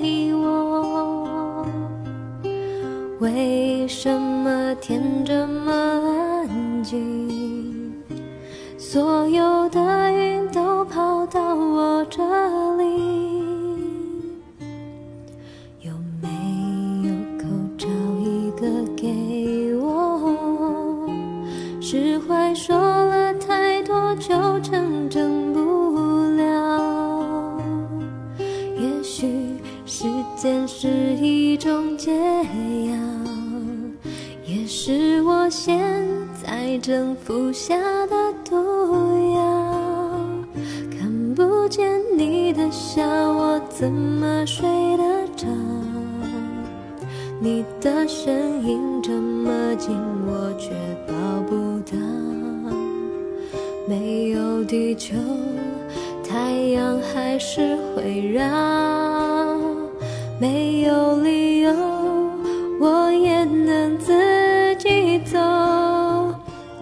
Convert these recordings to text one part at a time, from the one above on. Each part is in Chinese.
给我为什么天这么安静？所有的云都跑到我这里有没有口罩一个给我？释怀说了太多就成真现在正服下的毒药。看不见你的笑，我怎么睡得着？你的身影这么近，我却抱不到。没有地球，太阳还是会绕。没有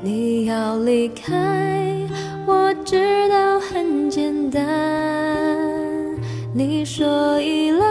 你要离开，我知道很简单。你说依赖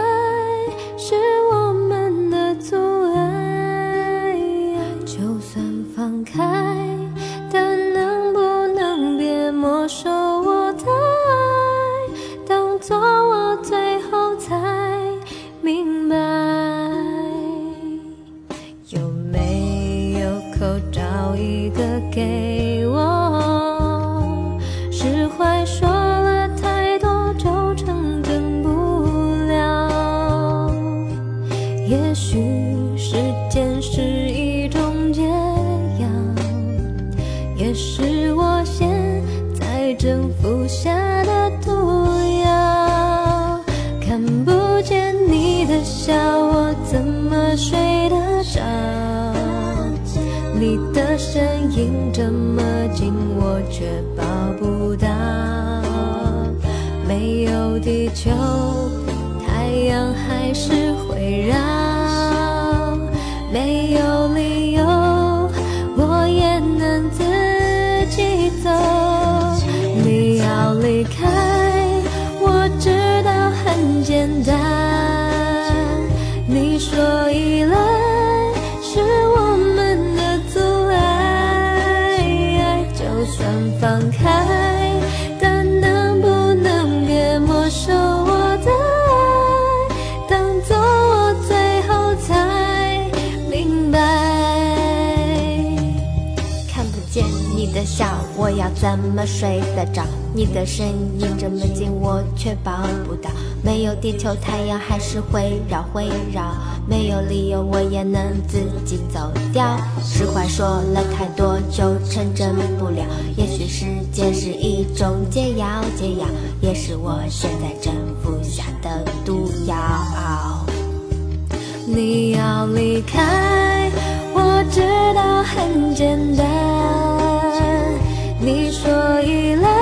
也许时间是一种解药，也是我现在正服下的毒药。看不见你的笑，我怎么睡得着？你的身影这么近，我却抱不到。没有地球，阳还是会绕。没有理由，我也能自己走。你要离开，我知道很简单。你说依赖是我们的阻碍，就算放开，你的笑，我要怎么睡得着？你的身影这么近，我却抱不到。没有地球，太阳还是会绕会绕。没有理由，我也能自己走掉。释怀说了太多，就成真不了。也许时间是一种解药，解药也是我现在正服下的毒药。你要离开，我知道很简单。你说依赖